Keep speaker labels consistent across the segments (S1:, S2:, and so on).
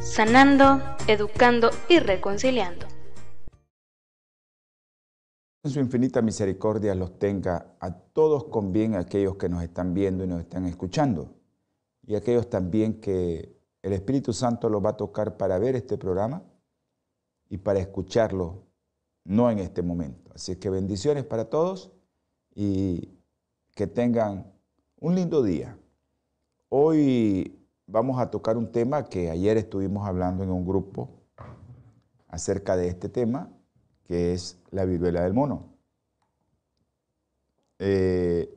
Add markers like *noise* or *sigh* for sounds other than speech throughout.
S1: sanando, educando y reconciliando.
S2: En su infinita misericordia los tenga a todos con bien, aquellos que nos están viendo y nos están escuchando, y aquellos también que el Espíritu Santo los va a tocar para ver este programa y para escucharlo, no en este momento. Así que bendiciones para todos y que tengan un lindo día. Hoy vamos a tocar un tema que ayer estuvimos hablando en un grupo acerca de este tema que es la viruela del mono. Eh,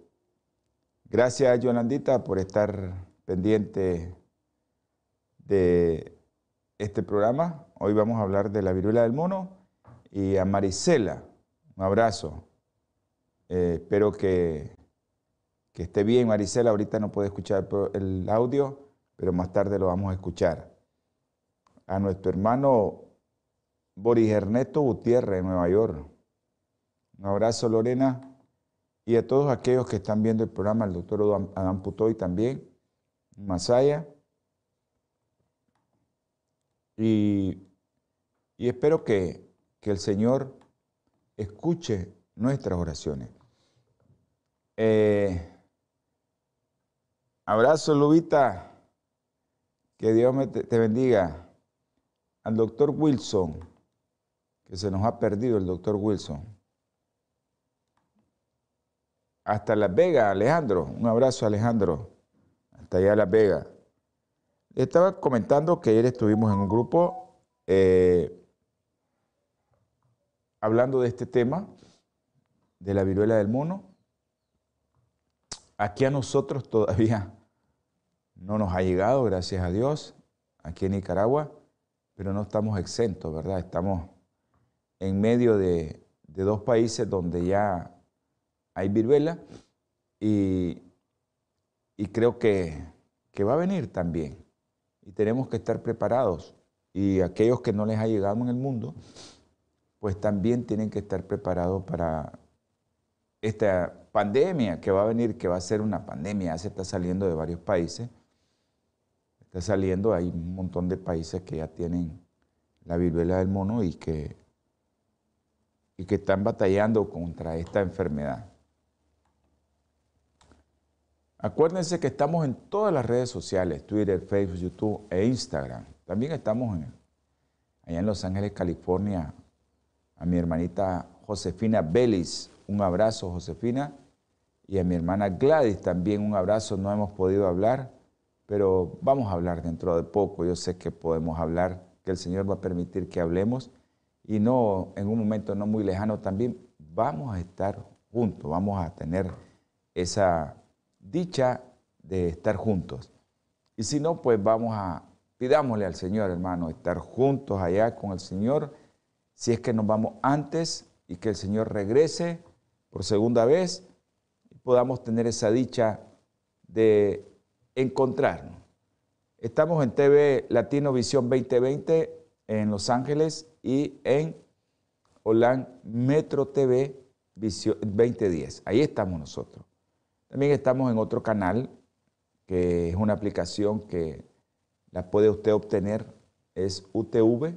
S2: gracias, Yolandita, por estar pendiente de este programa. Hoy vamos a hablar de la viruela del mono y a Marisela, un abrazo. Eh, espero que, que esté bien, Marisela. Ahorita no puede escuchar el audio, pero más tarde lo vamos a escuchar. A nuestro hermano Boris Ernesto Gutiérrez, en Nueva York. Un abrazo, Lorena. Y a todos aquellos que están viendo el programa, el doctor Adán Putoy también, Masaya. Y, y espero que, que, el Señor escuche nuestras oraciones. Eh, abrazo, Lubita. Que Dios te bendiga. Al doctor Wilson que se nos ha perdido el doctor Wilson. Hasta Las Vegas, Alejandro. Un abrazo, Alejandro. Hasta allá Las Vegas. Estaba comentando que ayer estuvimos en un grupo eh, hablando de este tema, de la viruela del mono. Aquí a nosotros todavía no nos ha llegado, gracias a Dios, aquí en Nicaragua, pero no estamos exentos, ¿verdad? Estamos en medio de, dos países donde ya hay viruela y, creo que, va a venir también. Y tenemos que estar preparados. Y aquellos que no les ha llegado en el mundo, pues también tienen que estar preparados para esta pandemia que va a venir, que va a ser una pandemia, se está saliendo de varios países. Está saliendo, hay un montón de países que ya tienen la viruela del mono y que y que están batallando contra esta enfermedad. Acuérdense que estamos en todas las redes sociales, Twitter, Facebook, YouTube e Instagram. También estamos allá en Los Ángeles, California, a mi hermanita Josefina Belis. Un abrazo, Josefina. Y a mi hermana Gladys también un abrazo. No hemos podido hablar, pero vamos a hablar dentro de poco. Yo sé que podemos hablar, que el Señor va a permitir que hablemos y no en un momento no muy lejano también vamos a estar juntos, vamos a tener esa dicha de estar juntos. Y si no, pues vamos a, pidámosle al Señor, hermano, estar juntos allá con el Señor, si es que nos vamos antes y que el Señor regrese por segunda vez podamos tener esa dicha de encontrarnos. Estamos en TV Latino Visión 2020 en Los Ángeles y en Holan Metro TV 2010. Ahí estamos nosotros. También estamos en otro canal, que es una aplicación que la puede usted obtener, es UTV,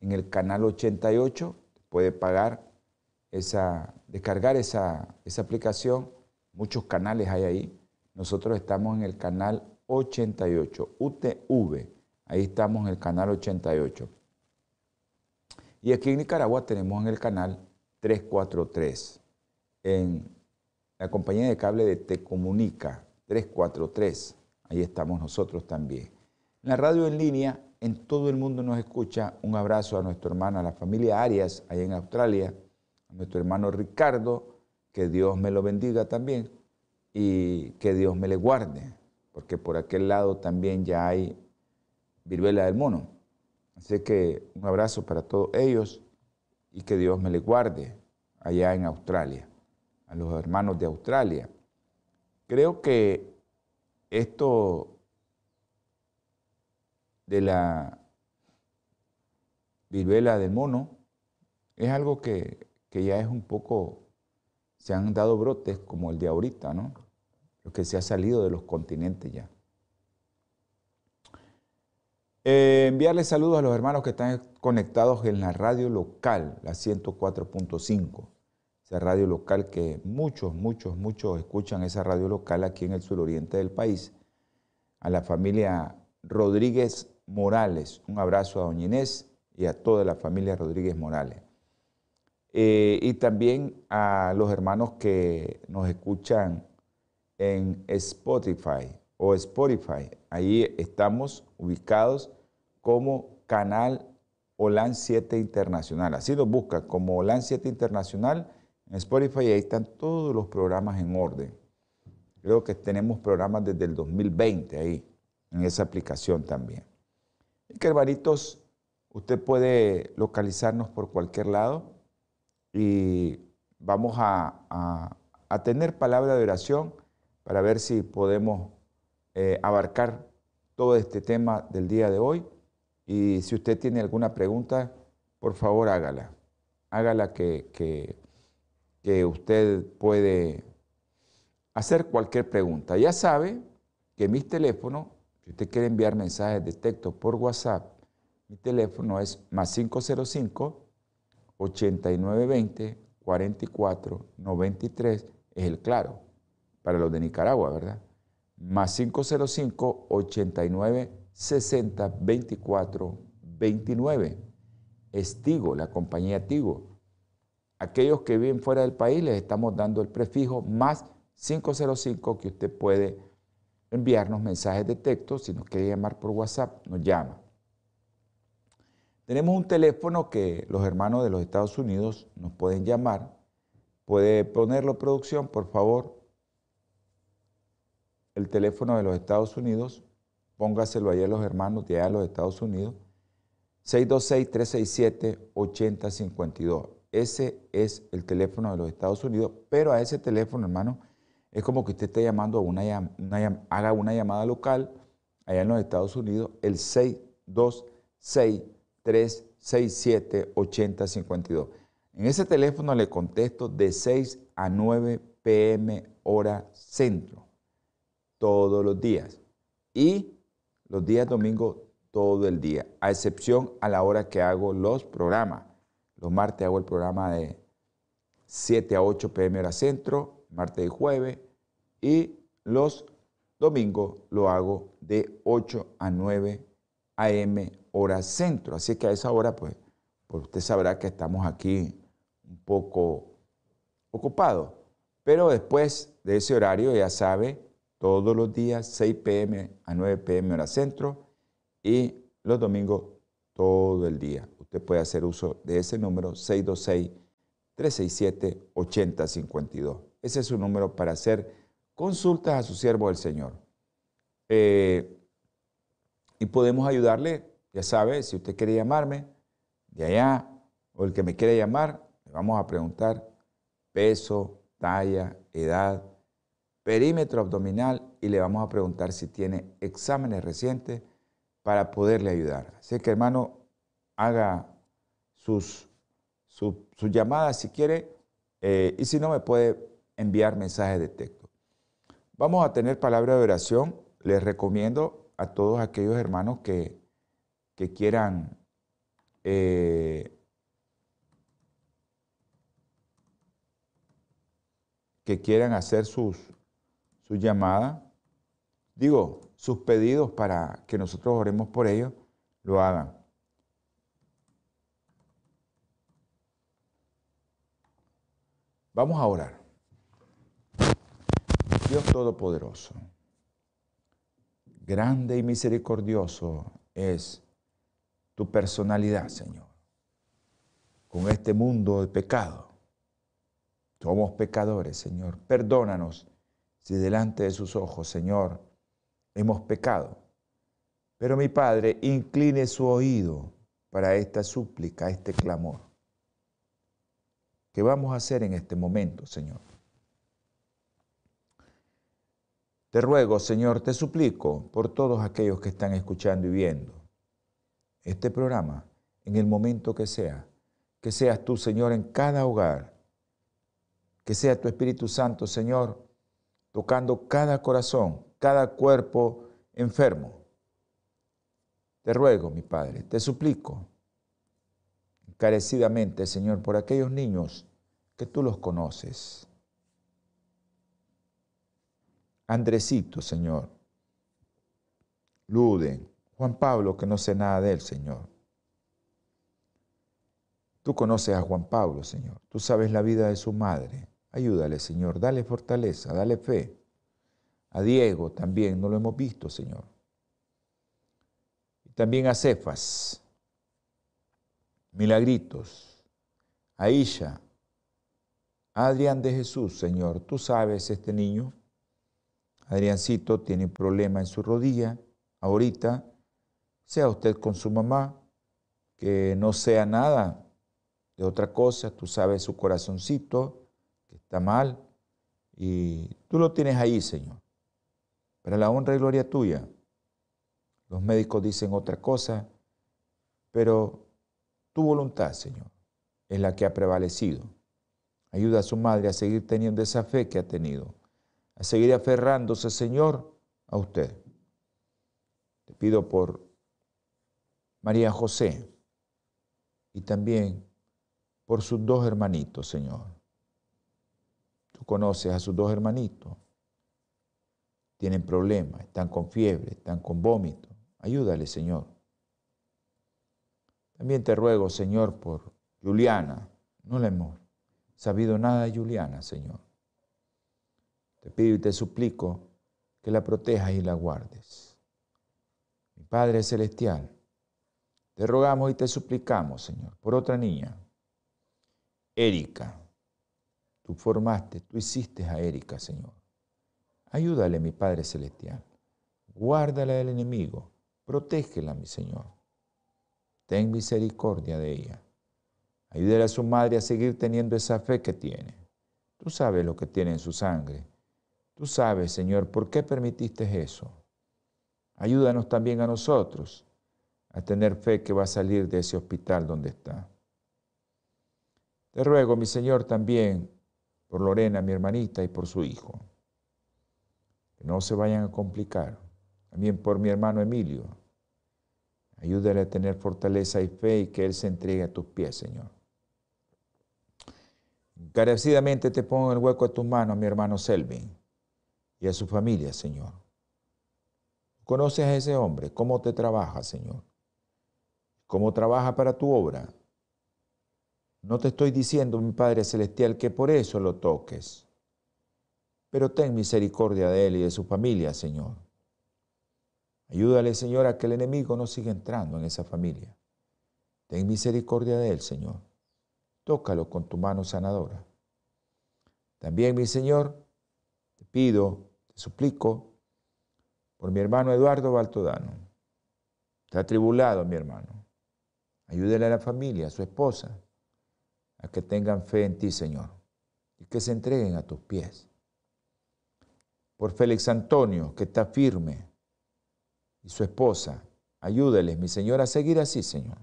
S2: en el canal 88, puede pagar esa, descargar esa, esa aplicación, muchos canales hay ahí. Nosotros estamos en el canal 88, UTV, ahí estamos en el canal 88. Y aquí en Nicaragua tenemos en el canal 343, en la compañía de cable de Te Comunica 343. Ahí estamos nosotros también. En la radio en línea, en todo el mundo nos escucha. Un abrazo a nuestro hermano, a la familia Arias, allá en Australia, a nuestro hermano Ricardo, que Dios me lo bendiga también y que Dios me le guarde, porque por aquel lado también ya hay viruela del mono. Así que un abrazo para todos ellos y que Dios me les guarde allá en Australia, a los hermanos de Australia. Creo que esto de la viruela del mono es algo que, ya es un poco, se han dado brotes como el de ahorita, ¿no? Lo que se ha salido de los continentes ya. Eh, enviarles saludos a los hermanos que están conectados en la radio local, la 104.5. Esa radio local que muchos, muchos, muchos escuchan esa radio local aquí en el suroriente del país. A la familia Rodríguez Morales. Un abrazo a Doña Inés y a toda la familia Rodríguez Morales. Eh, y también a los hermanos que nos escuchan en Spotify o Spotify. Ahí estamos ubicados como canal OLAN 7 Internacional. Así lo busca como OLAN 7 Internacional en Spotify y ahí están todos los programas en orden. Creo que tenemos programas desde el 2020 ahí, en esa aplicación también. Y que usted puede localizarnos por cualquier lado y vamos a, tener palabra de oración para ver si podemos eh, abarcar todo este tema del día de hoy. Y si usted tiene alguna pregunta, por favor hágala. Hágala que, usted puede hacer cualquier pregunta. Ya sabe que mis teléfonos, si usted quiere enviar mensajes de texto por WhatsApp, mi teléfono es más 505 8920 44 93 es el claro para los de Nicaragua, ¿verdad? Más 505 89 60 24 29. Es Tigo, la compañía Tigo. Aquellos que viven fuera del país les estamos dando el prefijo más 505 que usted puede enviarnos mensajes de texto. Si nos quiere llamar por WhatsApp, nos llama. Tenemos un teléfono que los hermanos de los Estados Unidos nos pueden llamar. Puede ponerlo producción, por favor. El teléfono de los Estados Unidos, póngaselo ahí a los hermanos de allá de los Estados Unidos. 626-367-8052. Ese es el teléfono de los Estados Unidos, pero a ese teléfono, hermano, es como que usted esté llamando a una, haga una llamada local allá en los Estados Unidos, el 626 367 8052. En ese teléfono le contesto de 6 a 9 pm hora centro, todos los días. Y los días domingos todo el día, a excepción a la hora que hago los programas. Los martes hago el programa de 7 a 8 pm hora centro, martes y jueves, y los domingos lo hago de 8 a 9 am hora centro. Así que a esa hora, pues, pues usted sabrá que estamos aquí un poco ocupados. Pero después de ese horario, ya sabe, todos los días, 6 pm a 9 pm hora centro y los domingos todo el día. Usted puede hacer uso de ese número 626-367-8052. Ese es su número para hacer consultas a su siervo del Señor. Eh, y podemos ayudarle ya sabe, si usted quiere llamarme de allá o el que me quiere llamar, le vamos a preguntar peso, talla, edad, perímetro abdominal y le vamos a preguntar si tiene exámenes recientes para poderle ayudar. Así que hermano, haga sus, sus, llamadas si quiere eh, y si no me puede enviar mensajes de texto. Vamos a tener palabra de oración. Les recomiendo a todos aquellos hermanos que que quieran eh, que quieran hacer sus, sus llamadas, digo, sus pedidos para que nosotros oremos por ellos, lo hagan. Vamos a orar. Dios Todopoderoso, grande y misericordioso es tu personalidad, Señor, con este mundo de pecado. Somos pecadores, Señor. Perdónanos si delante de sus ojos, Señor, hemos pecado. Pero mi Padre, incline su oído para esta súplica, este clamor. ¿Qué vamos a hacer en este momento, Señor? Te ruego, Señor, te suplico por todos aquellos que están escuchando y viendo este programa en el momento que sea, que seas tú, Señor, en cada hogar, que sea tu Espíritu Santo, Señor, tocando cada corazón, cada cuerpo enfermo. Te ruego, mi Padre, te suplico encarecidamente, Señor, por aquellos niños que tú los conoces Andresito, Señor. Luden. Juan Pablo, que no sé nada de él, Señor. Tú conoces a Juan Pablo, Señor. Tú sabes la vida de su madre. Ayúdale, Señor. Dale fortaleza, dale fe. A Diego también, no lo hemos visto, Señor. Y también a Cefas. Milagritos. A Isha. Adrián de Jesús, Señor. Tú sabes este niño. Adriancito tiene un problema en su rodilla, ahorita, sea usted con su mamá, que no sea nada de otra cosa, tú sabes su corazoncito, está mal, y tú lo tienes ahí, Señor, para la honra y gloria tuya. Los médicos dicen otra cosa, pero tu voluntad, Señor, es la que ha prevalecido. Ayuda a su madre a seguir teniendo esa fe que ha tenido a seguir aferrándose, Señor, a usted. Te pido por María José y también por sus dos hermanitos, Señor. Conoces a sus dos hermanitos. Tienen problemas, están con fiebre, están con vómito. Ayúdale, Señor. También te ruego, Señor, por Juliana. No le hemos sabido nada de Juliana, Señor. Te pido y te suplico que la protejas y la guardes. Mi Padre Celestial, te rogamos y te suplicamos, Señor, por otra niña, Erika. Tú formaste, tú hiciste a Erika, Señor. Ayúdale, mi Padre Celestial. Guárdala del enemigo. Protégela, mi Señor. Ten misericordia de ella. Ayúdale a su madre a seguir teniendo esa fe que tiene. Tú sabes lo que tiene en su sangre Tú sabes, Señor, por qué permitiste eso. Ayúdanos también a nosotros a tener fe que va a salir de ese hospital donde está. Te ruego, mi Señor, también por Lorena, mi hermanita, y por su hijo. Que no se vayan a complicar. También por mi hermano Emilio. Ayúdale a tener fortaleza y fe y que Él se entregue a tus pies, Señor. Encarecidamente te pongo el hueco de tus manos, mi hermano Selvin y a su familia, Señor. Conoces a ese hombre, cómo te trabaja, Señor. Cómo trabaja para tu obra. No te estoy diciendo, mi Padre Celestial, que por eso lo toques. Pero ten misericordia de él y de su familia, Señor. Ayúdale, Señor, a que el enemigo no siga entrando en esa familia. Ten misericordia de él, Señor. Tócalo con tu mano sanadora. También, mi Señor, te pido te suplico por mi hermano Eduardo Baltodano. Está atribulado mi hermano. Ayúdele a la familia, a su esposa, a que tengan fe en ti, Señor, y que se entreguen a tus pies. Por Félix Antonio, que está firme, y su esposa, ayúdeles, mi Señor, a seguir así, Señor.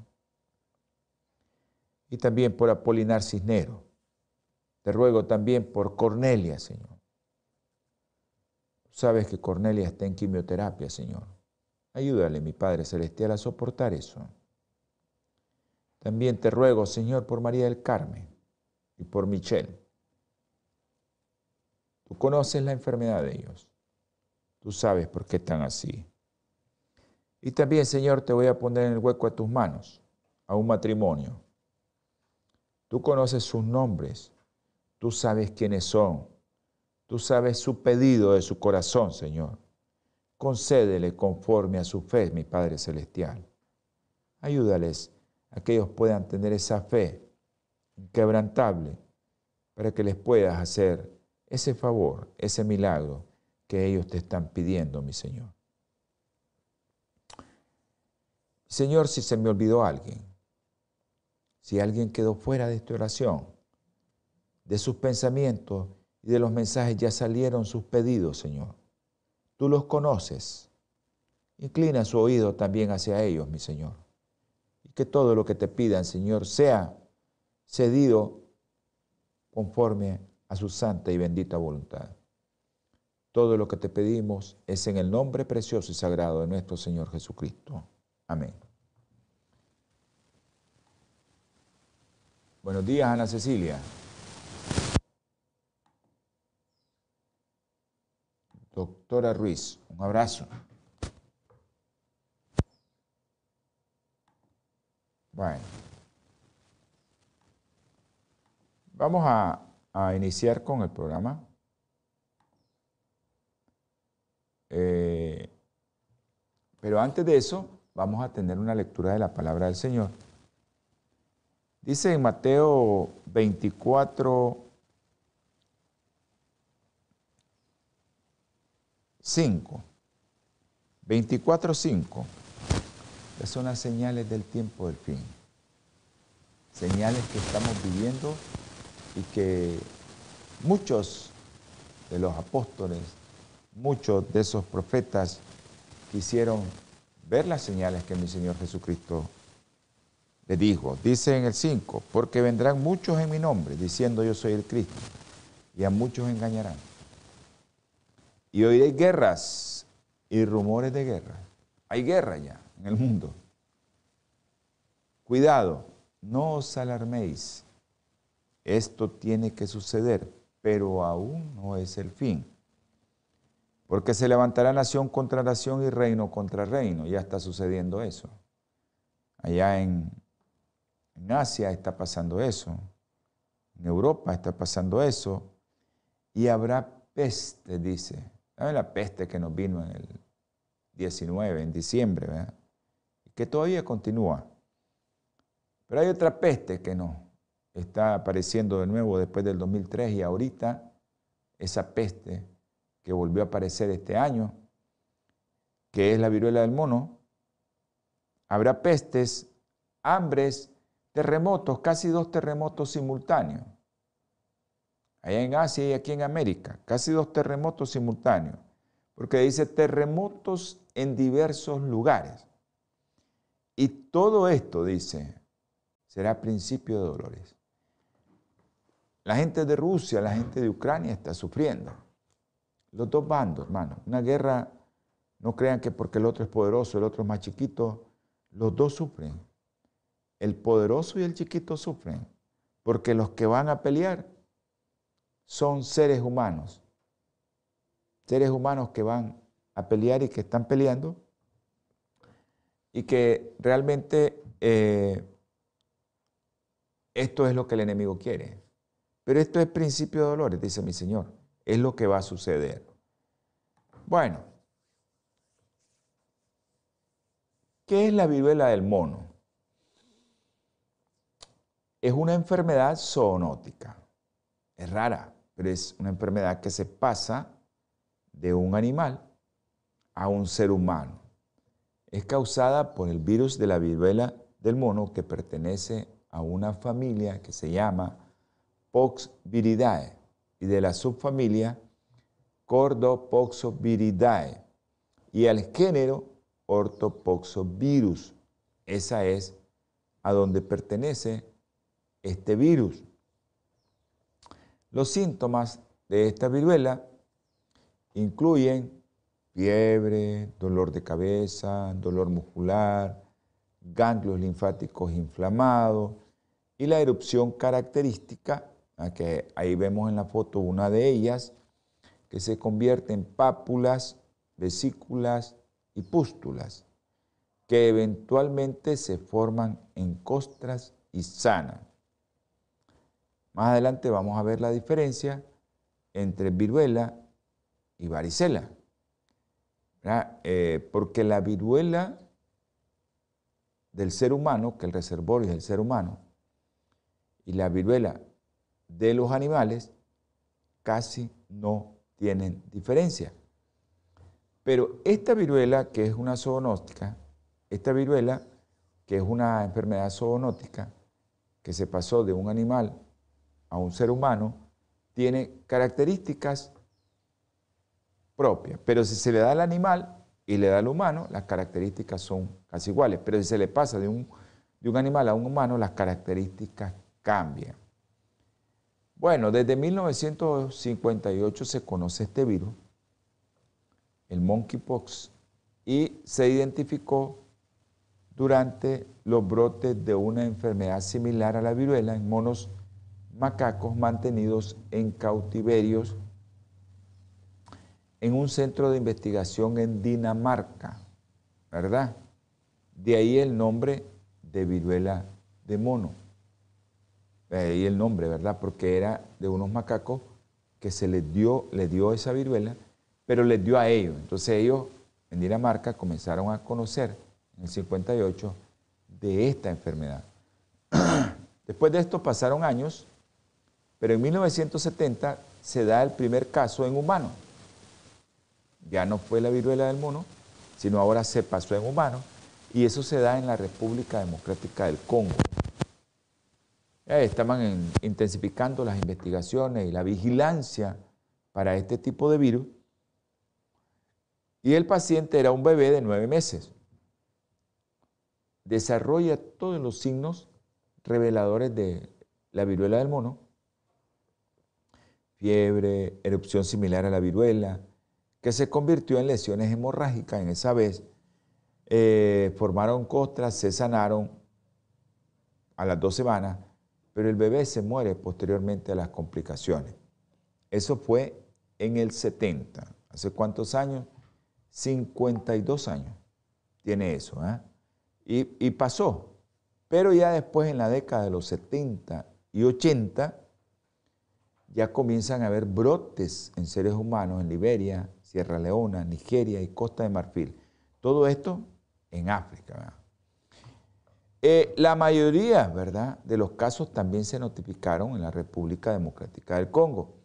S2: Y también por Apolinar Cisnero. Te ruego también por Cornelia, Señor. Sabes que Cornelia está en quimioterapia, Señor. Ayúdale, mi Padre Celestial, a soportar eso. También te ruego, Señor, por María del Carmen y por Michelle. Tú conoces la enfermedad de ellos. Tú sabes por qué están así. Y también, Señor, te voy a poner en el hueco de tus manos a un matrimonio. Tú conoces sus nombres. Tú sabes quiénes son. Tú sabes su pedido de su corazón, Señor. Concédele conforme a su fe, mi Padre Celestial. Ayúdales a que ellos puedan tener esa fe inquebrantable para que les puedas hacer ese favor, ese milagro que ellos te están pidiendo, mi Señor. Señor, si se me olvidó alguien, Si alguien quedó fuera de esta oración, de sus pensamientos y de los mensajes, ya salieron sus pedidos, Señor. Tú los conoces. Inclina su oído también hacia ellos, mi Señor. Que todo lo que te pidan, Señor, sea cedido conforme a su santa y bendita voluntad. Todo lo que te pedimos es en el nombre precioso y sagrado de nuestro Señor Jesucristo. Amén. Buenos días, Ana Cecilia. Doctora Ruiz, un abrazo. Bueno. Vamos a, iniciar con el programa. Eh, pero antes de eso, vamos a tener una lectura de la palabra del Señor. Dice en Mateo 24, 5. 24, 5. Son las señales del tiempo del fin. Señales que estamos viviendo y que muchos de los apóstoles, muchos de esos profetas quisieron ver las señales que mi Señor Jesucristo le dijo. Dice en el 5, porque vendrán muchos en mi nombre diciendo yo soy el Cristo y a muchos engañarán. Y oiréis guerras y rumores de guerra. Hay guerra ya en el mundo. Cuidado, no os alarméis. Esto tiene que suceder, pero aún no es el fin. Porque se levantará nación contra nación y reino contra reino. Ya está sucediendo eso. Allá en, Asia está pasando eso. En Europa está pasando eso. Y habrá peste, dice. ¿Saben la peste que nos vino en el 19, en diciembre? ¿verdad? Que todavía continúa. Pero hay otra peste que no está apareciendo de nuevo después del 2003 y ahorita esa peste que volvió a aparecer este año, que es la viruela del mono. Habrá pestes, hambres, terremotos, casi dos terremotos simultáneos allá en Asia y aquí en América, casi dos terremotos simultáneos, porque dice terremotos en diversos lugares. Y todo esto, dice, será principio de dolores. La gente de Rusia, la gente de Ucrania está sufriendo. Los dos bandos, hermano. Una guerra, no crean que porque el otro es poderoso, el otro es más chiquito, los dos sufren. El poderoso y el chiquito sufren, porque los que van a pelear son seres humanos. Seres humanos que van a pelear y que están peleando y que realmente eh, esto es lo que el enemigo quiere. Pero esto es principio de dolores, dice mi Señor. Es lo que va a suceder. Bueno, ¿qué es la viruela del mono? Es una enfermedad zoonótica. Es rara pero es una enfermedad que se pasa de un animal a un ser humano. Es causada por el virus de la viruela del mono que pertenece a una familia que se llama Poxviridae y de la subfamilia Cordopoxoviridae y al género Ortopoxovirus. Esa es a donde pertenece este virus. Los síntomas de esta viruela incluyen fiebre, dolor de cabeza, dolor muscular, ganglios linfáticos inflamados y la erupción característica, que ahí vemos en la foto una de ellas, que se convierte en pápulas, vesículas y pústulas, que eventualmente se forman en costras y sanan. Más adelante vamos a ver la diferencia entre viruela y varicela. Eh, porque la viruela del ser humano, que el reservorio es el ser humano, y la viruela de los animales casi no tienen diferencia. Pero esta viruela, que es una zoonótica, esta viruela, que es una enfermedad zoonótica, que se pasó de un animal a un ser humano tiene características pero si se le da al animal y le da al humano, las características son casi iguales, pero si se le pasa de un, de un animal a un humano, las características cambian. Bueno, desde 1958 se conoce este virus, el monkeypox, y se identificó durante los brotes de una enfermedad similar a la viruela en monos macacos mantenidos en cautiverios en un centro de investigación en Dinamarca, ¿verdad? De ahí el nombre de viruela de mono. De ahí el nombre, ¿verdad? Porque era de unos macacos que se les dio, les dio esa viruela, pero les dio a ellos. Entonces ellos en Dinamarca comenzaron a conocer en el 58 de esta enfermedad. *clears throat* Después de esto pasaron años, pero en 1970 se da el primer caso en humano. Ya no fue la viruela del mono, sino ahora se pasó en humano, y eso se da en la República Democrática del Congo. estaban intensificando las investigaciones y la vigilancia para este tipo de virus y el paciente era un bebé de nueve meses. Desarrolla todos los signos reveladores de la viruela del mono. Fiebre, erupción similar a la viruela, que se convirtió en lesiones hemorrágicas en esa vez. Eh, formaron costras, se sanaron a las dos semanas, pero el bebé se muere posteriormente a las complicaciones. Eso fue en el 70. ¿Hace cuántos años? 52 años tiene eso. ¿eh? Y, y, pasó. Pero ya después, en la década de los 70 y 80, ya comienzan a haber brotes en seres humanos en Liberia, Sierra Leona, Nigeria y Costa de Marfil. Todo esto en África. Eh, la mayoría ¿verdad? de los casos también se notificaron en la República Democrática del Congo.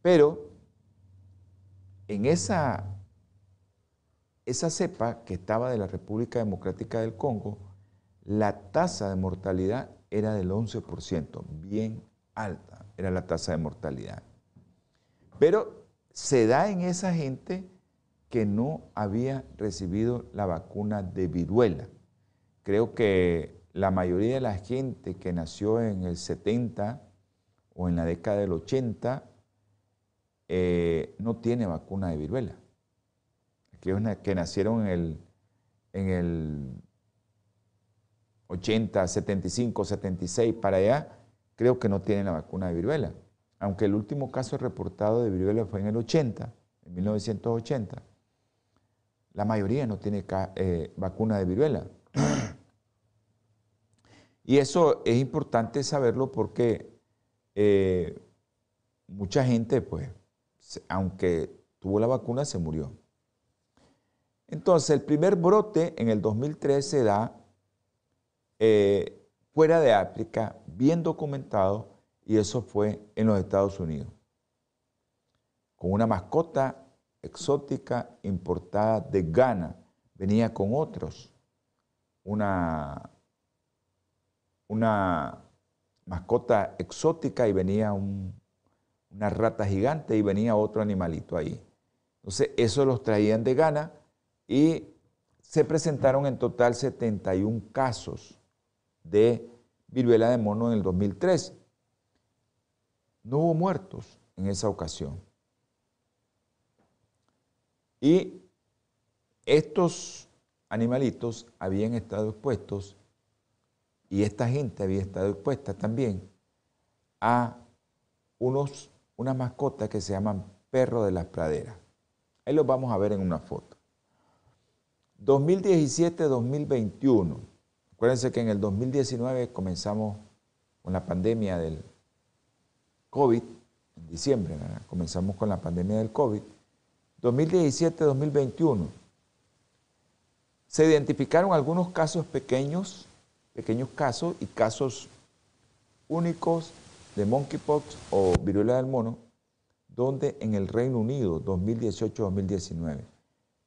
S2: Pero en esa, esa cepa que estaba de la República Democrática del Congo, la tasa de mortalidad era del 11%, bien alta era la tasa de mortalidad. Pero se da en esa gente que no había recibido la vacuna de viruela. Creo que la mayoría de la gente que nació en el 70 o en la década del 80 eh, no tiene vacuna de viruela. Aquellos que nacieron en el, en el 80, 75, 76 para allá, creo que no tienen la vacuna de viruela. Aunque el último caso reportado de viruela fue en el 80, en 1980, la mayoría no tiene eh, vacuna de viruela. *clears throat* y eso es importante saberlo porque eh, mucha gente, pues, aunque tuvo la vacuna, se murió. Entonces, el primer brote en el 2003 se da eh, fuera de África, bien documentado, y eso fue en los Estados Unidos, con una mascota exótica importada de Ghana, venía con otros, una, una mascota exótica y venía un, una rata gigante y venía otro animalito ahí. Entonces, eso los traían de gana y se presentaron en total 71 casos de viruela de mono en el 2003. No hubo muertos en esa ocasión. Y estos animalitos habían estado expuestos y esta gente había estado expuesta también a unos una mascota que se llaman perro de las praderas. Ahí los vamos a ver en una foto. 2017-2021. Acuérdense que en el 2019 comenzamos con la pandemia del COVID, en diciembre, comenzamos con la pandemia del COVID. 2017-2021. Se identificaron algunos casos pequeños, pequeños casos y casos únicos de monkeypox o viruela del mono, donde en el Reino Unido 2018-2019,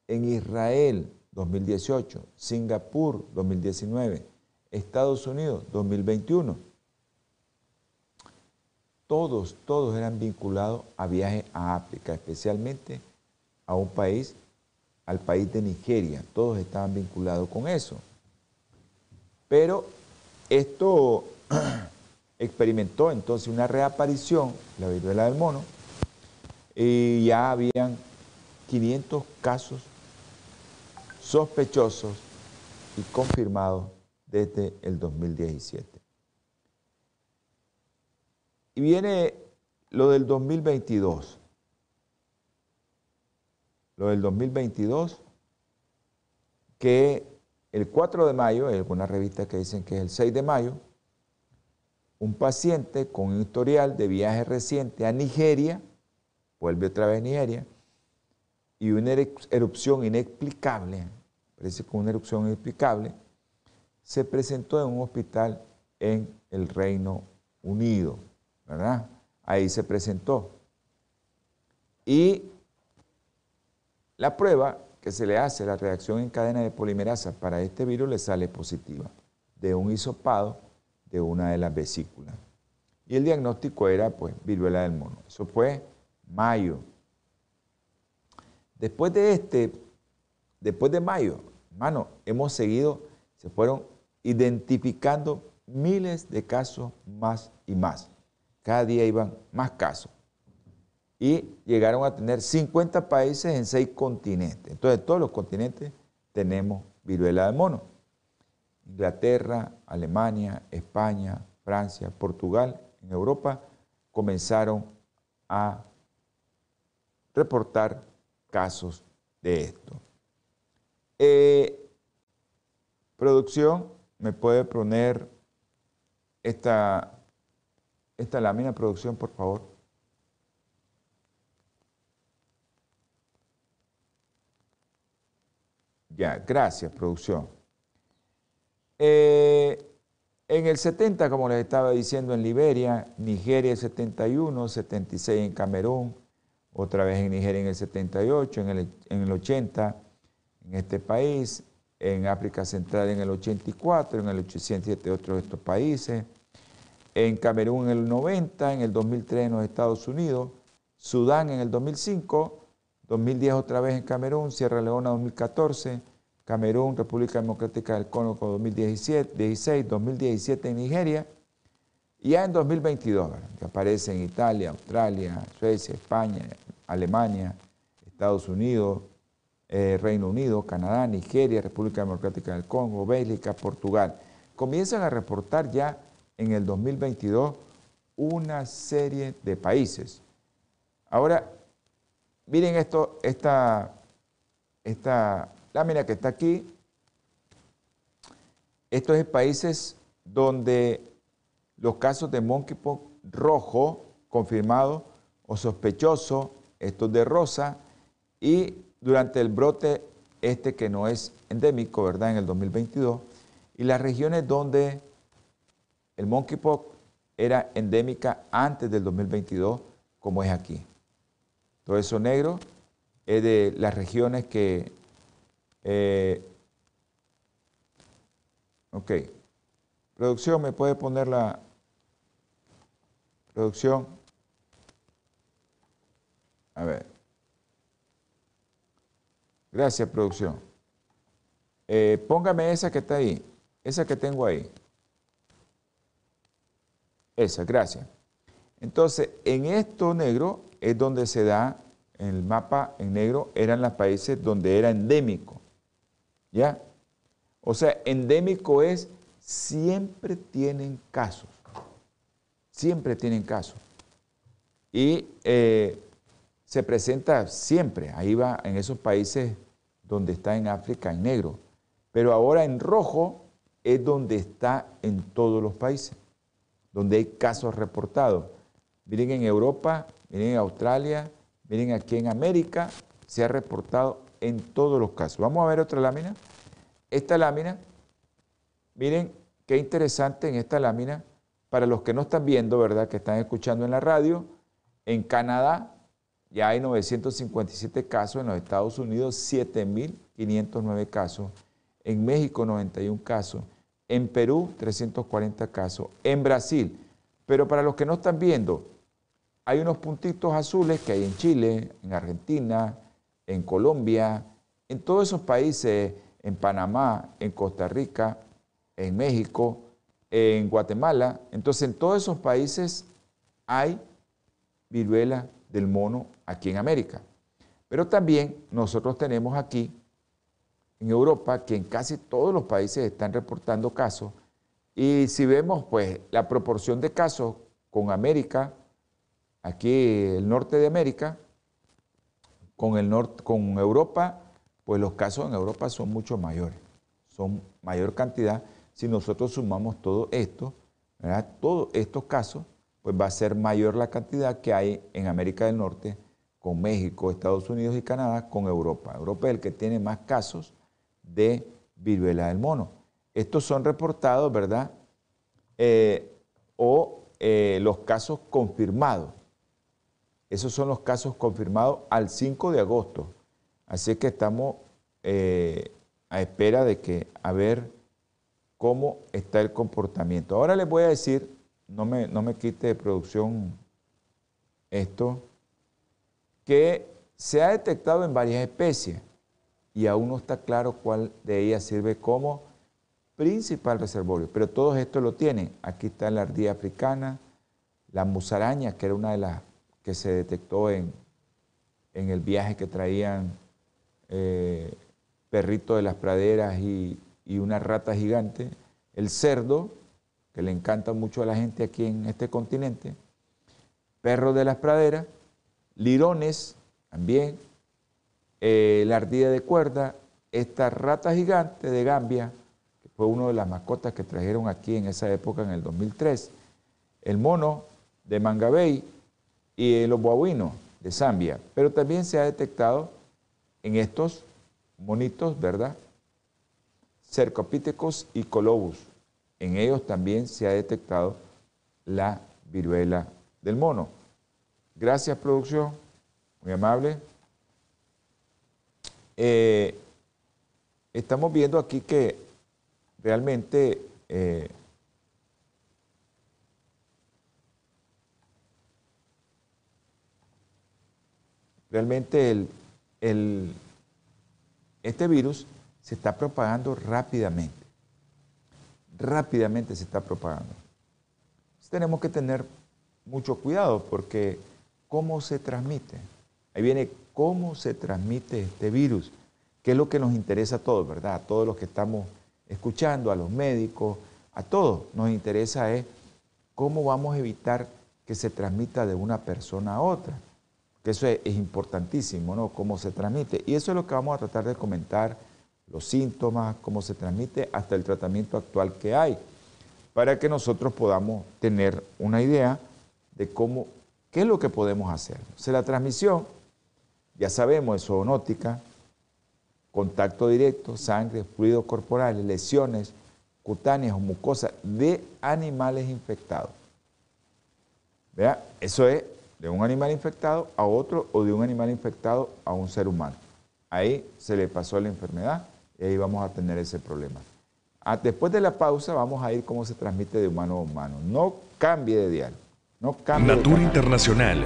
S2: en Israel 2018, Singapur 2019, Estados Unidos, 2021. Todos, todos eran vinculados a viajes a África, especialmente a un país, al país de Nigeria. Todos estaban vinculados con eso. Pero esto *clears throat* experimentó entonces una reaparición, la viruela del mono, y ya habían 500 casos sospechosos y confirmados desde el 2017. Y viene lo del 2022. Lo del 2022, que el 4 de mayo, hay algunas revistas que dicen que es el 6 de mayo, un paciente con un historial de viaje reciente a Nigeria, vuelve otra vez a Nigeria, y una erupción inexplicable, parece que una erupción inexplicable, se presentó en un hospital en el Reino Unido, ¿verdad? Ahí se presentó. Y la prueba que se le hace, la reacción en cadena de polimerasa para este virus le sale positiva, de un hisopado de una de las vesículas. Y el diagnóstico era, pues, viruela del mono. Eso fue mayo. Después de este, después de mayo, hermano, hemos seguido, se fueron identificando miles de casos más y más. Cada día iban más casos. Y llegaron a tener 50 países en 6 continentes. Entonces, todos los continentes tenemos viruela del mono. Inglaterra, Alemania, España, Francia, Portugal, en Europa, comenzaron a reportar casos de esto. Eh, producción, ¿me puede poner esta, esta lámina producción, por favor? Ya, gracias, producción. Eh, en el 70, como les estaba diciendo, en Liberia, Nigeria el 71, 76 en Camerún, otra vez en Nigeria en el 78, en el, en el 80 en este país, en África Central en el 84, en el 87 otros de estos países, en Camerún en el 90, en el 2003 en los Estados Unidos, Sudán en el 2005, 2010 otra vez en Camerún, Sierra Leona 2014, Camerún, República Democrática del Congo 2017, 16, 2017 en Nigeria, y ya en 2022, que aparece en Italia, Australia, Suecia, España, Alemania, Estados Unidos, eh, Reino Unido, Canadá, Nigeria, República Democrática del Congo, Bélgica, Portugal. Comienzan a reportar ya en el 2022 una serie de países. Ahora, miren esto, esta, esta lámina que está aquí. Estos es países donde los casos de monkeypox rojo confirmado o sospechoso, estos de rosa, y durante el brote este que no es endémico, ¿verdad? En el 2022, y las regiones donde el monkeypox era endémica antes del 2022, como es aquí. Todo eso negro es de las regiones que... Eh, ok. Producción, ¿me puede poner la, Producción. A ver. Gracias, producción. Eh, póngame esa que está ahí. Esa que tengo ahí. Esa, gracias. Entonces, en esto negro es donde se da, en el mapa en negro, eran los países donde era endémico. ¿Ya? O sea, endémico es siempre tienen casos siempre tienen caso. Y eh, se presenta siempre, ahí va en esos países donde está en África en negro, pero ahora en rojo es donde está en todos los países, donde hay casos reportados. Miren en Europa, miren en Australia, miren aquí en América, se ha reportado en todos los casos. Vamos a ver otra lámina. Esta lámina, miren qué interesante en esta lámina, para los que no están viendo, ¿verdad? Que están escuchando en la radio, en Canadá ya hay 957 casos, en los Estados Unidos 7.509 casos, en México 91 casos, En Perú, 340 casos. En Brasil. Pero para los que no están viendo, hay unos puntitos azules que hay en Chile, en Argentina, en Colombia, en todos esos países, en Panamá, en Costa Rica, en México, en Guatemala. Entonces, en todos esos países hay viruela del mono aquí en América. Pero también nosotros tenemos aquí en Europa que en casi todos los países están reportando casos. Y si vemos pues la proporción de casos con América, aquí el norte de América, con, Europa, pues los casos en Europa son mucho mayores, son mayor cantidad. Si nosotros sumamos todo esto, todos estos casos, pues va a ser mayor la cantidad que hay en América del Norte con México, Estados Unidos y Canadá, con Europa. Europa es el que tiene más casos de viruela del mono. Estos son reportados, ¿verdad? Eh, o eh, los casos confirmados. Esos son los casos confirmados al 5 de agosto. Así que estamos eh, a espera de que a ver cómo está el comportamiento. Ahora les voy a decir, no me, no me quite de producción esto, que se ha detectado en varias especies y aún no está claro cuál de ellas sirve como principal reservorio, pero todos estos lo tienen. Aquí está la ardilla africana, la musaraña, que era una de las que se detectó en, en el viaje que traían eh, perritos de las praderas y, y una rata gigante, el cerdo, que le encanta mucho a la gente aquí en este continente, perros de las praderas, lirones también, eh, la ardilla de cuerda, esta rata gigante de Gambia, que fue una de las mascotas que trajeron aquí en esa época, en el 2003, el mono de Mangabey y los boabuinos de Zambia. Pero también se ha detectado en estos monitos, ¿verdad? Cercopithecus y Colobus. En ellos también se ha detectado la viruela del mono. Gracias, producción. Muy amable. Eh, estamos viendo aquí que realmente eh, realmente el, este virus se está propagando rápidamente. Rápidamente se está propagando. tenemos que tener mucho cuidado porque ¿cómo se transmite? Ahí viene cómo se transmite este virus, que es lo que nos interesa a todos, ¿verdad? A todos los que estamos escuchando, a los médicos, a todos nos interesa es cómo vamos a evitar que se transmita de una persona a otra. Que eso es, importantísimo, ¿no? Cómo se transmite. Y eso es lo que vamos a tratar de comentar, los síntomas, cómo se transmite, hasta el tratamiento actual que hay, para que nosotros podamos tener una idea de cómo, qué es lo que podemos hacer. O sea, la transmisión ya sabemos, es zoonótica, contacto directo, sangre, fluidos corporales, lesiones cutáneas o mucosas de animales infectados. ¿Vea? Eso es de un animal infectado a otro o de un animal infectado a un ser humano. Ahí se le pasó la enfermedad y ahí vamos a tener ese problema. Ah, después de la pausa vamos a ir cómo se transmite de humano a humano. No cambie de diario.
S3: Natura Internacional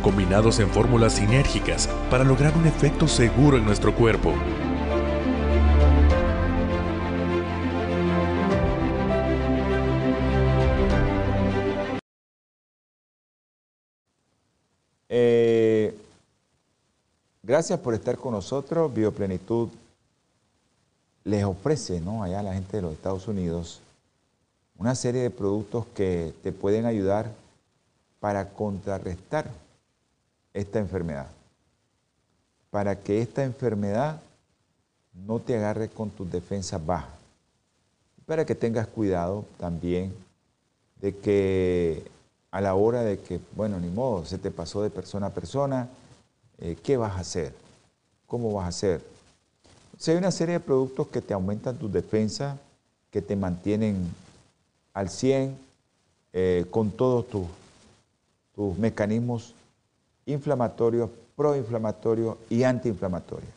S3: combinados en fórmulas sinérgicas para lograr un efecto seguro en nuestro cuerpo.
S2: Eh, gracias por estar con nosotros. Bioplenitud les ofrece ¿no? allá a la gente de los Estados Unidos una serie de productos que te pueden ayudar para contrarrestar esta enfermedad. Para que esta enfermedad no te agarre con tus defensas bajas. Para que tengas cuidado también de que a la hora de que, bueno, ni modo, se te pasó de persona a persona, eh, ¿qué vas a hacer? ¿Cómo vas a hacer? Si hay una serie de productos que te aumentan tu defensa, que te mantienen al 100 eh, con todos tus, tus mecanismos inflamatorios, proinflamatorios y antiinflamatorios.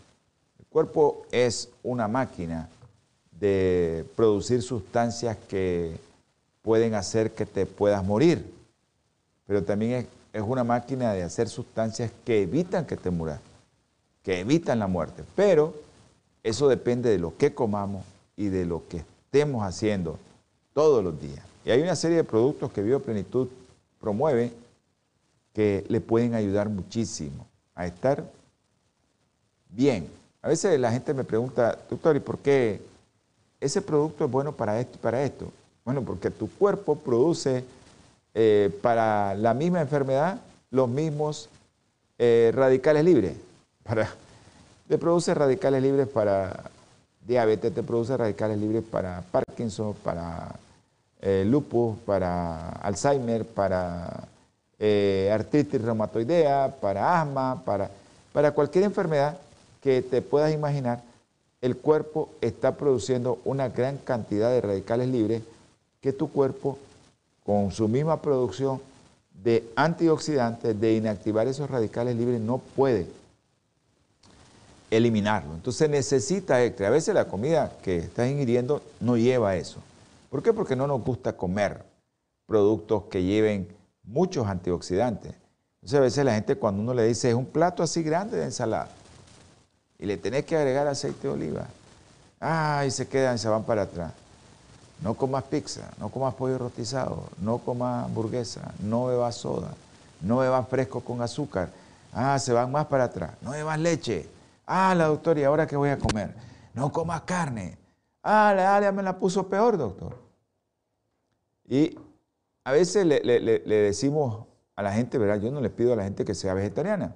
S2: El cuerpo es una máquina de producir sustancias que pueden hacer que te puedas morir, pero también es, una máquina de hacer sustancias que evitan que te muras, que evitan la muerte. Pero eso depende de lo que comamos y de lo que estemos haciendo todos los días. Y hay una serie de productos que Bioplenitud promueve que le pueden ayudar muchísimo a estar bien. A veces la gente me pregunta, doctor, ¿y por qué ese producto es bueno para esto y para esto? Bueno, porque tu cuerpo produce eh, para la misma enfermedad los mismos eh, radicales libres. *laughs* Para, te produce radicales libres para diabetes, te produce radicales libres para Parkinson, para eh, lupus, para Alzheimer, para artritis reumatoidea, para asma, para, para cualquier enfermedad que te puedas imaginar, el cuerpo está produciendo una gran cantidad de radicales libres que tu cuerpo, con su misma producción de antioxidantes, de inactivar esos radicales libres, no puede eliminarlo. Entonces necesita extra. A veces la comida que estás ingiriendo no lleva eso. ¿Por qué? Porque no nos gusta comer productos que lleven muchos antioxidantes. Entonces a veces la gente cuando uno le dice es un plato así grande de ensalada y le tenés que agregar aceite de oliva, ay, se quedan, se van para atrás. No comas pizza, no comas pollo rostizado, no comas hamburguesa, no bebas soda, no bebas fresco con azúcar. Ah, se van más para atrás. No bebas leche. Ah, la doctora, ¿y ahora qué voy a comer? No comas carne. Ah, la área me la puso peor, doctor. Y a veces le, decimos a la gente, ¿verdad? Yo no le pido a la gente que sea vegetariana,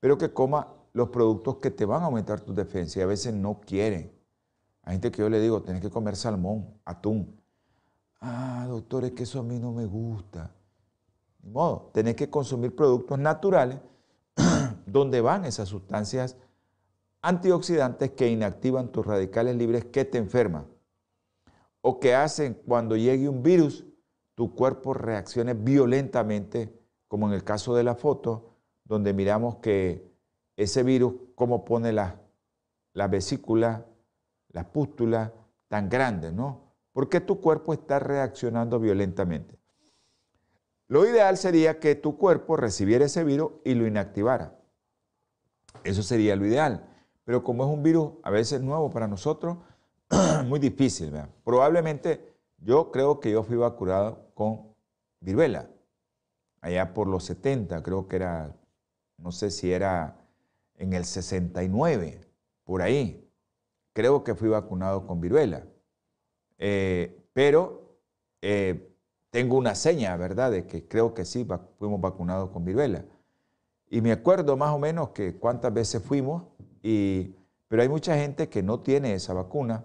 S2: pero que coma los productos que te van a aumentar tu defensa y a veces no quieren. Hay gente que yo le digo, tenés que comer salmón, atún. Ah, doctor, es que eso a mí no me gusta. Ni modo, tenés que consumir productos naturales *clears throat* donde van esas sustancias antioxidantes que inactivan tus radicales libres que te enferman o que hacen cuando llegue un virus, tu cuerpo reaccione violentamente, como en el caso de la foto, donde miramos que ese virus, cómo pone la, la vesícula las pústulas tan grandes, ¿no? Porque tu cuerpo está reaccionando violentamente. Lo ideal sería que tu cuerpo recibiera ese virus y lo inactivara. Eso sería lo ideal. Pero como es un virus a veces nuevo para nosotros, *clears throat* muy difícil. ¿verdad? Probablemente yo creo que yo fui vacunado con viruela. Allá por los 70, creo que era, no sé si era en el 69, por ahí creo que fui vacunado con viruela. Eh, pero eh, tengo una seña, ¿verdad?, de que creo que sí fuimos vacunados con viruela. Y me acuerdo más o menos que cuántas veces fuimos, y, pero hay mucha gente que no tiene esa vacuna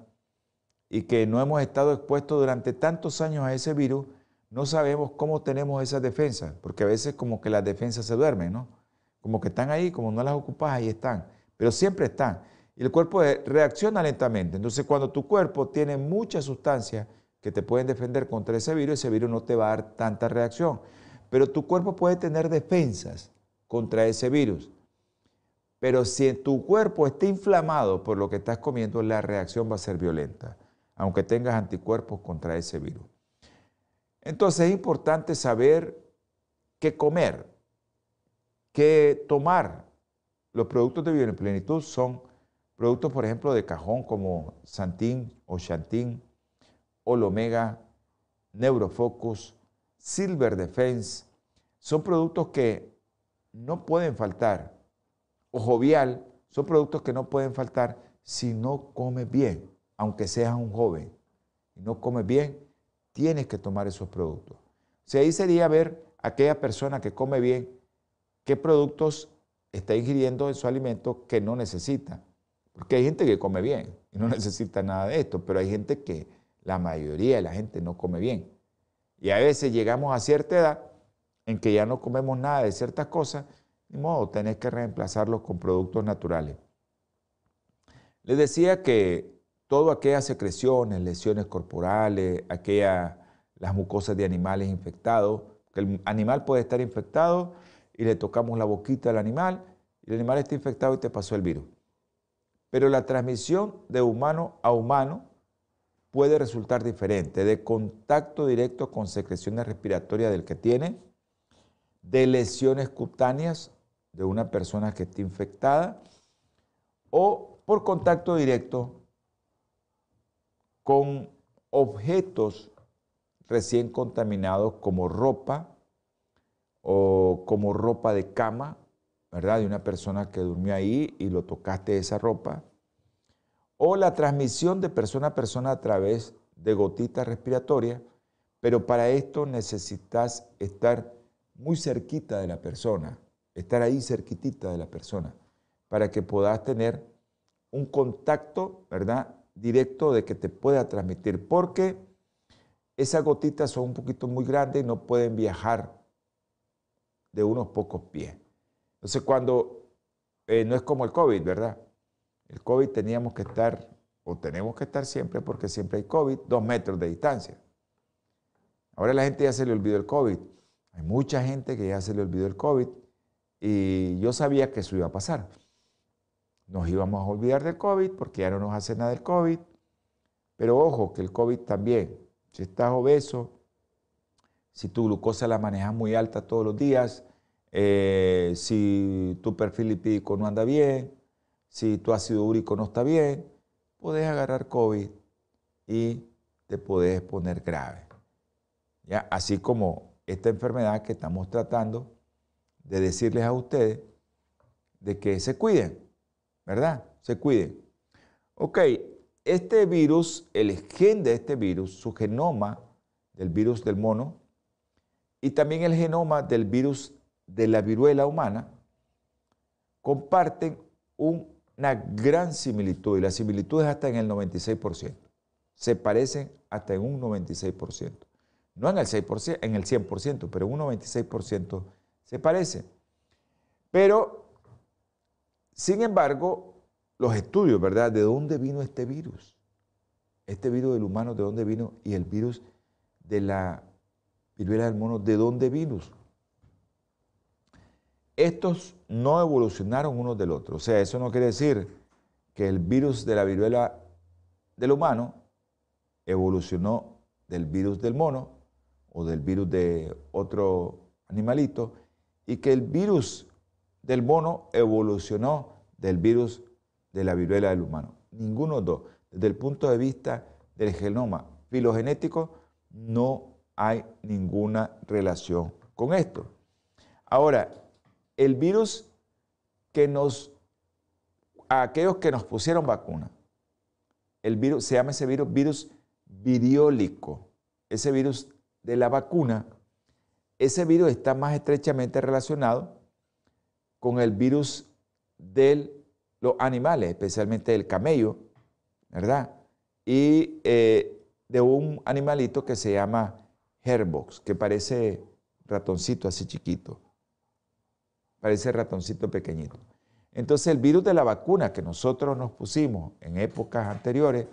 S2: y que no hemos estado expuestos durante tantos años a ese virus, no sabemos cómo tenemos esas defensas, porque a veces como que las defensas se duermen, ¿no? Como que están ahí, como no las ocupas, ahí están, pero siempre están y el cuerpo reacciona lentamente. Entonces, cuando tu cuerpo tiene muchas sustancias que te pueden defender contra ese virus, ese virus no te va a dar tanta reacción. Pero tu cuerpo puede tener defensas contra ese virus. Pero si tu cuerpo está inflamado por lo que estás comiendo, la reacción va a ser violenta, aunque tengas anticuerpos contra ese virus. Entonces es importante saber qué comer, qué tomar. Los productos de bioplenitud son Productos, por ejemplo, de cajón como Santin o Chantin, Olomega, Neurofocus, Silver Defense, son productos que no pueden faltar. O Jovial, son productos que no pueden faltar si no comes bien, aunque seas un joven. Y no comes bien, tienes que tomar esos productos. O sea, ahí sería ver aquella persona que come bien, qué productos está ingiriendo en su alimento que no necesita. Porque hay gente que come bien y no *laughs* necesita nada de esto, pero hay gente que la mayoría de la gente no come bien. Y a veces llegamos a cierta edad en que ya no comemos nada de ciertas cosas, ni modo, tenés que reemplazarlos con productos naturales. Les decía que todas aquellas secreciones, lesiones corporales, aquellas, las mucosas de animales infectados, que el animal puede estar infectado y le tocamos la boquita al animal y el animal está infectado y te pasó el virus. Pero la transmisión de humano a humano puede resultar diferente, de contacto directo con secreciones respiratorias del que tiene, de lesiones cutáneas de una persona que esté infectada o por contacto directo con objetos recién contaminados como ropa o como ropa de cama, ¿verdad? De una persona que durmió ahí y lo tocaste esa ropa. O la transmisión de persona a persona a través de gotitas respiratorias, pero para esto necesitas estar muy cerquita de la persona, estar ahí cerquitita de la persona, para que puedas tener un contacto, ¿verdad? Directo de que te pueda transmitir, porque esas gotitas son un poquito muy grandes y no pueden viajar de unos pocos pies. Entonces, cuando eh, no es como el COVID, ¿verdad? El COVID teníamos que estar, o tenemos que estar siempre, porque siempre hay COVID, dos metros de distancia. Ahora la gente ya se le olvidó el COVID. Hay mucha gente que ya se le olvidó el COVID y yo sabía que eso iba a pasar. Nos íbamos a olvidar del COVID porque ya no nos hace nada el COVID. Pero ojo, que el COVID también, si estás obeso, si tu glucosa la manejas muy alta todos los días, eh, si tu perfil lipídico no anda bien, si tu ácido úrico no está bien, puedes agarrar COVID y te puedes poner grave. ¿Ya? Así como esta enfermedad que estamos tratando de decirles a ustedes de que se cuiden, ¿verdad? Se cuiden. Ok, este virus, el gen de este virus, su genoma del virus del mono y también el genoma del virus de la viruela humana comparten una gran similitud y la similitud es hasta en el 96%. Se parecen hasta en un 96%. No en el 6%, en el 100%, pero en un 96% se parecen. Pero, sin embargo, los estudios, ¿verdad? ¿De dónde vino este virus? Este virus del humano, ¿de dónde vino? Y el virus de la viruela del mono, ¿de dónde vino? Estos no evolucionaron unos del otro. O sea, eso no quiere decir que el virus de la viruela del humano evolucionó del virus del mono o del virus de otro animalito y que el virus del mono evolucionó del virus de la viruela del humano. Ninguno de los dos. Desde el punto de vista del genoma filogenético, no hay ninguna relación con esto. Ahora, el virus que nos, a aquellos que nos pusieron vacuna, el virus, se llama ese virus virus viriólico, ese virus de la vacuna, ese virus está más estrechamente relacionado con el virus de los animales, especialmente del camello, ¿verdad? Y eh, de un animalito que se llama Herbox, que parece ratoncito así chiquito. Parece ratoncito pequeñito. Entonces el virus de la vacuna que nosotros nos pusimos en épocas anteriores,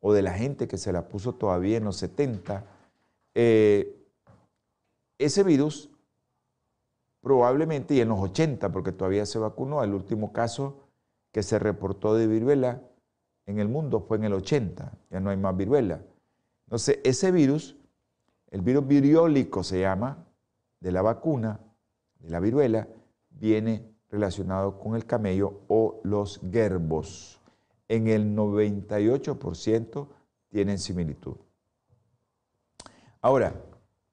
S2: o de la gente que se la puso todavía en los 70, eh, ese virus probablemente, y en los 80, porque todavía se vacunó, el último caso que se reportó de viruela en el mundo fue en el 80, ya no hay más viruela. Entonces, ese virus el virus viriólico se llama, de la vacuna, de la viruela, viene relacionado con el camello o los gerbos. En el 98% tienen similitud. Ahora,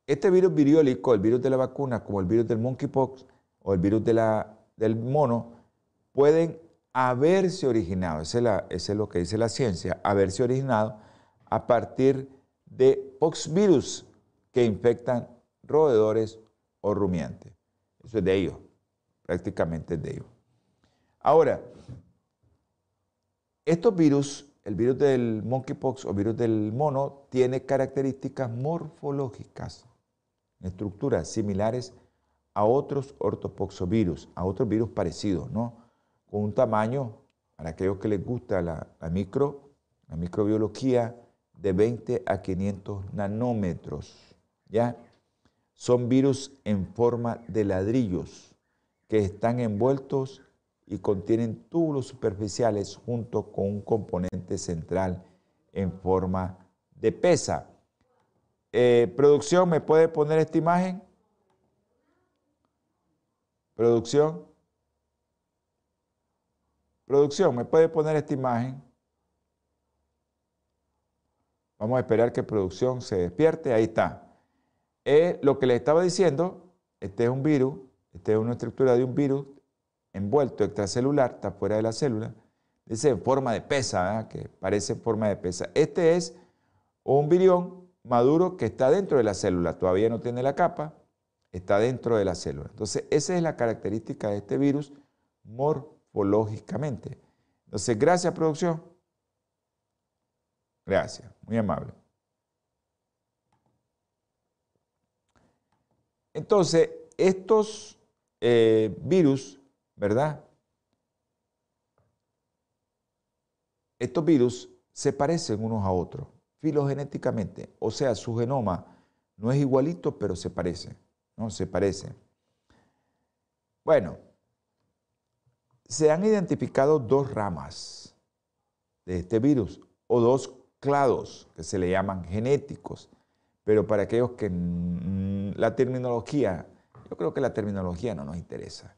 S2: este virus viriólico, el virus de la vacuna, como el virus del monkeypox o el virus del mono, pueden haberse originado, ese es, es lo que dice la ciencia, haberse originado a partir de poxvirus, que infectan roedores o rumiantes. Eso es de ellos, prácticamente es de ellos. Ahora, estos virus, el virus del monkeypox o virus del mono, tiene características morfológicas, estructuras similares a otros ortopoxovirus, a otros virus parecidos, ¿no? Con un tamaño, para aquellos que les gusta la, micro, la microbiología, de 20 a 500 nanómetros, ¿ya? Son virus en forma de ladrillos que están envueltos y contienen túbulos superficiales junto con un componente central en forma de pesa. Eh, producción, ¿me puede poner esta imagen? Producción. Producción, ¿me puede poner esta imagen? Vamos a esperar que producción se despierte. Ahí está. Eh, lo que le estaba diciendo, este es un virus, esta es una estructura de un virus envuelto extracelular, está fuera de la célula. Dice en forma de pesa, que parece en forma de pesa. Este es un virión maduro que está dentro de la célula, todavía no tiene la capa, está dentro de la célula. Entonces, esa es la característica de este virus morfológicamente. Entonces, gracias, producción. Gracias, muy amable. Entonces, estos eh, virus, ¿verdad? Estos virus se parecen unos a otros filogenéticamente, o sea, su genoma no es igualito, pero se parece, ¿no? Se parece. Bueno, se han identificado dos ramas de este virus o dos clados que se le llaman genéticos, pero para aquellos que la terminología, yo creo que la terminología no nos interesa,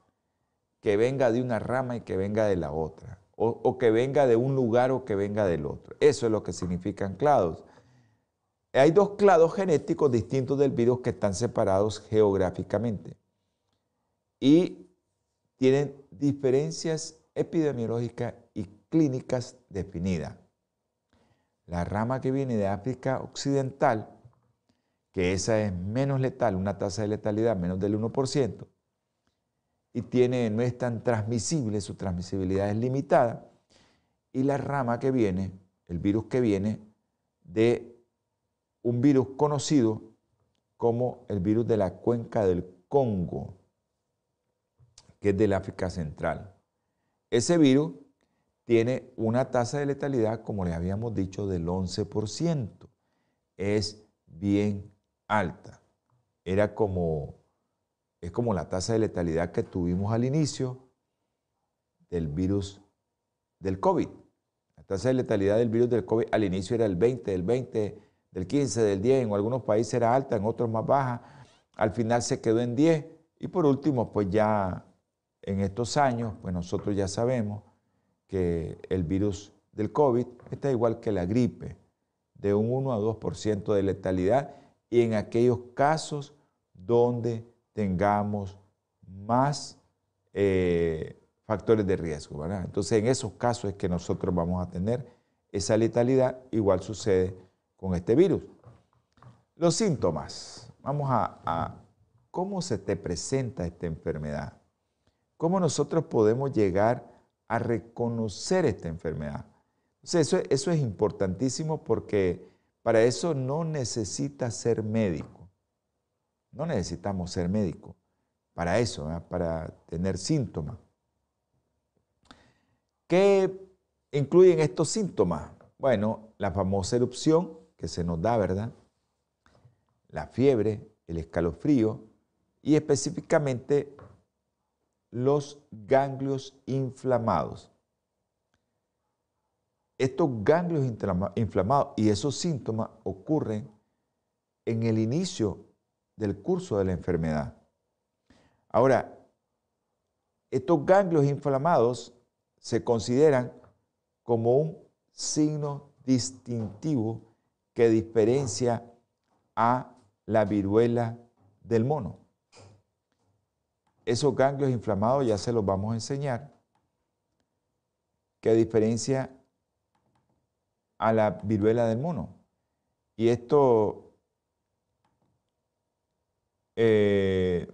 S2: que venga de una rama y que venga de la otra o, que venga de un lugar o que venga del otro. Eso es lo que significan clados. Hay dos clados genéticos distintos del virus que están separados geográficamente y tienen diferencias epidemiológicas y clínicas definidas. La rama que viene de África Occidental, que esa es menos letal, una tasa de letalidad menos del 1%, y tiene, no es tan transmisible, su transmisibilidad es limitada. Y la rama que viene, el virus que viene de un virus conocido como el virus de la cuenca del Congo, que es del África Central. Ese virus tiene una tasa de letalidad, como le habíamos dicho, del 11%. Es bien alta. Era como es como la tasa de letalidad que tuvimos al inicio del virus del COVID. La tasa de letalidad del virus del COVID al inicio era el 20, del 20, del 15, del 10, en algunos países era alta, en otros más baja. Al final se quedó en 10 y por último, pues ya en estos años, pues nosotros ya sabemos que el virus del COVID está igual que la gripe, de un 1 a 2% de letalidad y en aquellos casos donde tengamos más eh, factores de riesgo. Entonces, en esos casos es que nosotros vamos a tener esa letalidad. Igual sucede con este virus. Los síntomas. Vamos a, cómo se te presenta esta enfermedad. ¿Cómo nosotros podemos llegar a reconocer esta enfermedad? eso, eso es importantísimo porque para eso no necesita ser médico. No necesitamos ser médicos para eso, para tener síntomas. ¿Qué incluyen estos síntomas? Bueno, la famosa erupción que se nos da, ¿verdad? La fiebre, el escalofrío y específicamente los ganglios inflamados. Estos ganglios inflamados y esos síntomas ocurren en el inicio del curso de la enfermedad. Ahora, estos ganglios inflamados se consideran como un signo distintivo que diferencia a la viruela del mono. Esos ganglios inflamados ya se los vamos a enseñar, que diferencia a la viruela del mono. Y esto eh,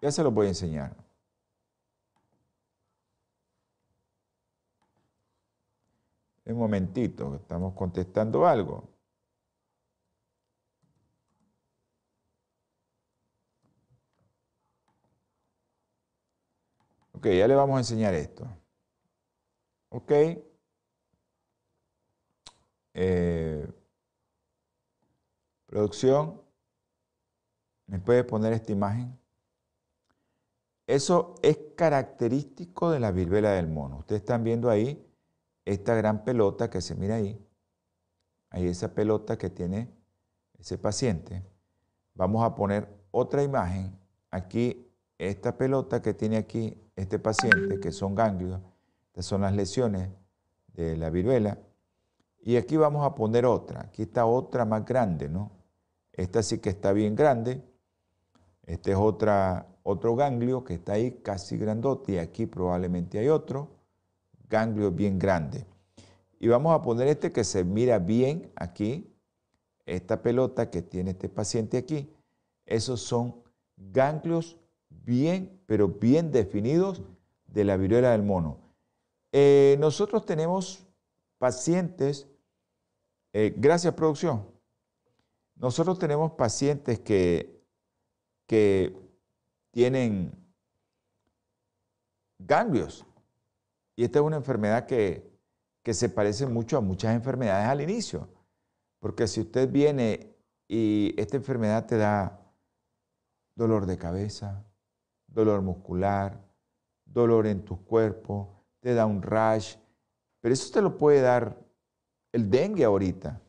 S2: ya se lo voy a enseñar. Un momentito, estamos contestando algo. Ok, ya le vamos a enseñar esto. Ok. Eh, producción, ¿me puede poner esta imagen? Eso es característico de la viruela del mono. Ustedes están viendo ahí esta gran pelota que se mira ahí. Ahí esa pelota que tiene ese paciente. Vamos a poner otra imagen. Aquí, esta pelota que tiene aquí este paciente, que son ganglios. Estas son las lesiones de la viruela. Y aquí vamos a poner otra. Aquí está otra más grande, ¿no? Esta sí que está bien grande. Este es otro ganglio que está ahí casi grandote y aquí probablemente hay otro ganglio bien grande. Y vamos a poner este que se mira bien aquí, esta pelota que tiene este paciente aquí. Esos son ganglios bien, pero bien definidos de la viruela del mono. Eh, nosotros tenemos pacientes eh, gracias, producción. Nosotros tenemos pacientes que, que tienen ganglios. Y esta es una enfermedad que, que se parece mucho a muchas enfermedades al inicio. Porque si usted viene y esta enfermedad te da dolor de cabeza, dolor muscular, dolor en tu cuerpo, te da un rash, pero eso te lo puede dar el dengue ahorita.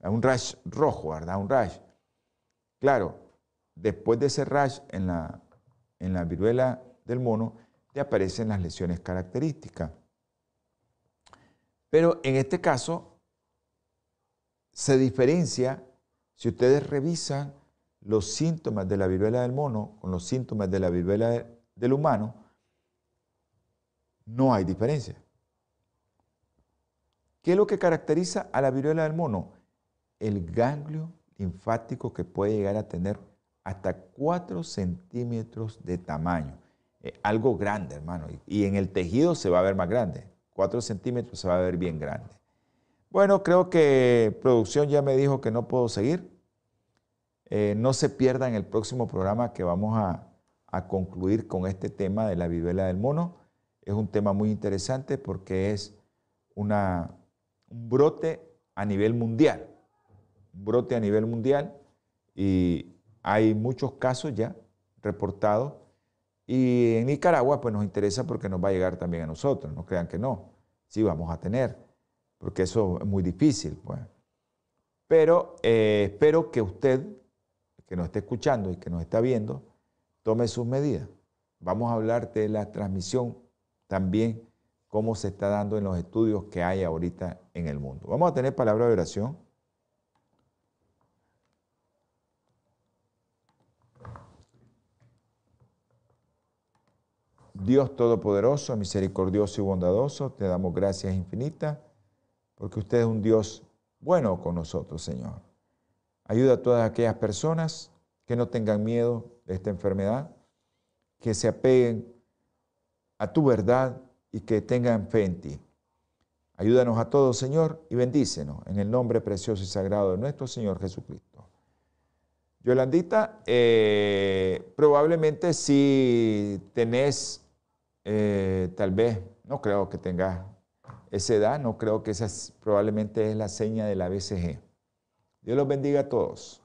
S2: Un rash rojo, ¿verdad? Un rash. Claro, después de ese rash en la, en la viruela del mono, te aparecen las lesiones características. Pero en este caso, se diferencia, si ustedes revisan los síntomas de la viruela del mono con los síntomas de la viruela del humano, no hay diferencia. ¿Qué es lo que caracteriza a la viruela del mono? El ganglio linfático que puede llegar a tener hasta 4 centímetros de tamaño. algo grande, hermano. Y en el tejido se va a ver más grande. 4 centímetros se va a ver bien grande. Bueno, creo que producción ya me dijo que no puedo seguir. Eh, no se pierda en el próximo programa que vamos a, a concluir con este tema de la viruela del mono. Es un tema muy interesante porque es un brote a nivel mundial, un brote a nivel mundial y hay muchos casos ya reportados y en Nicaragua pues nos interesa porque nos va a llegar también a nosotros, no crean que no, sí vamos a tener, porque eso es muy difícil pues. Pero eh, espero que usted, que nos esté escuchando y que nos está viendo, tome sus medidas. Vamos a hablar de la transmisión también cómo se está dando en los estudios que hay ahorita en el mundo. Vamos a tener palabra de oración. Dios Todopoderoso, misericordioso y bondadoso, te damos gracias infinitas porque usted es un Dios bueno con nosotros, Señor. Ayuda a todas aquellas personas que no tengan miedo de esta enfermedad, que se apeguen a tu verdad y que tengan fe en ti. Ayúdanos a todos, Señor, y bendícenos en el nombre precioso y sagrado de nuestro Señor Jesucristo. Yolandita, eh, probablemente si tenés, eh, tal vez, no creo que tengas esa edad, no creo que esa probablemente es la seña de la BCG. Dios los bendiga a todos.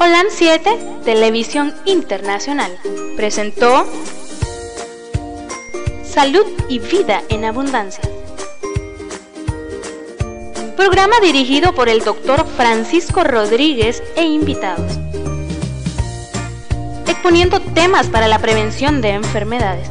S1: Holan 7, Televisión Internacional, presentó Salud y Vida en Abundancia. Programa dirigido por el doctor Francisco Rodríguez e invitados. Exponiendo temas para la prevención de enfermedades.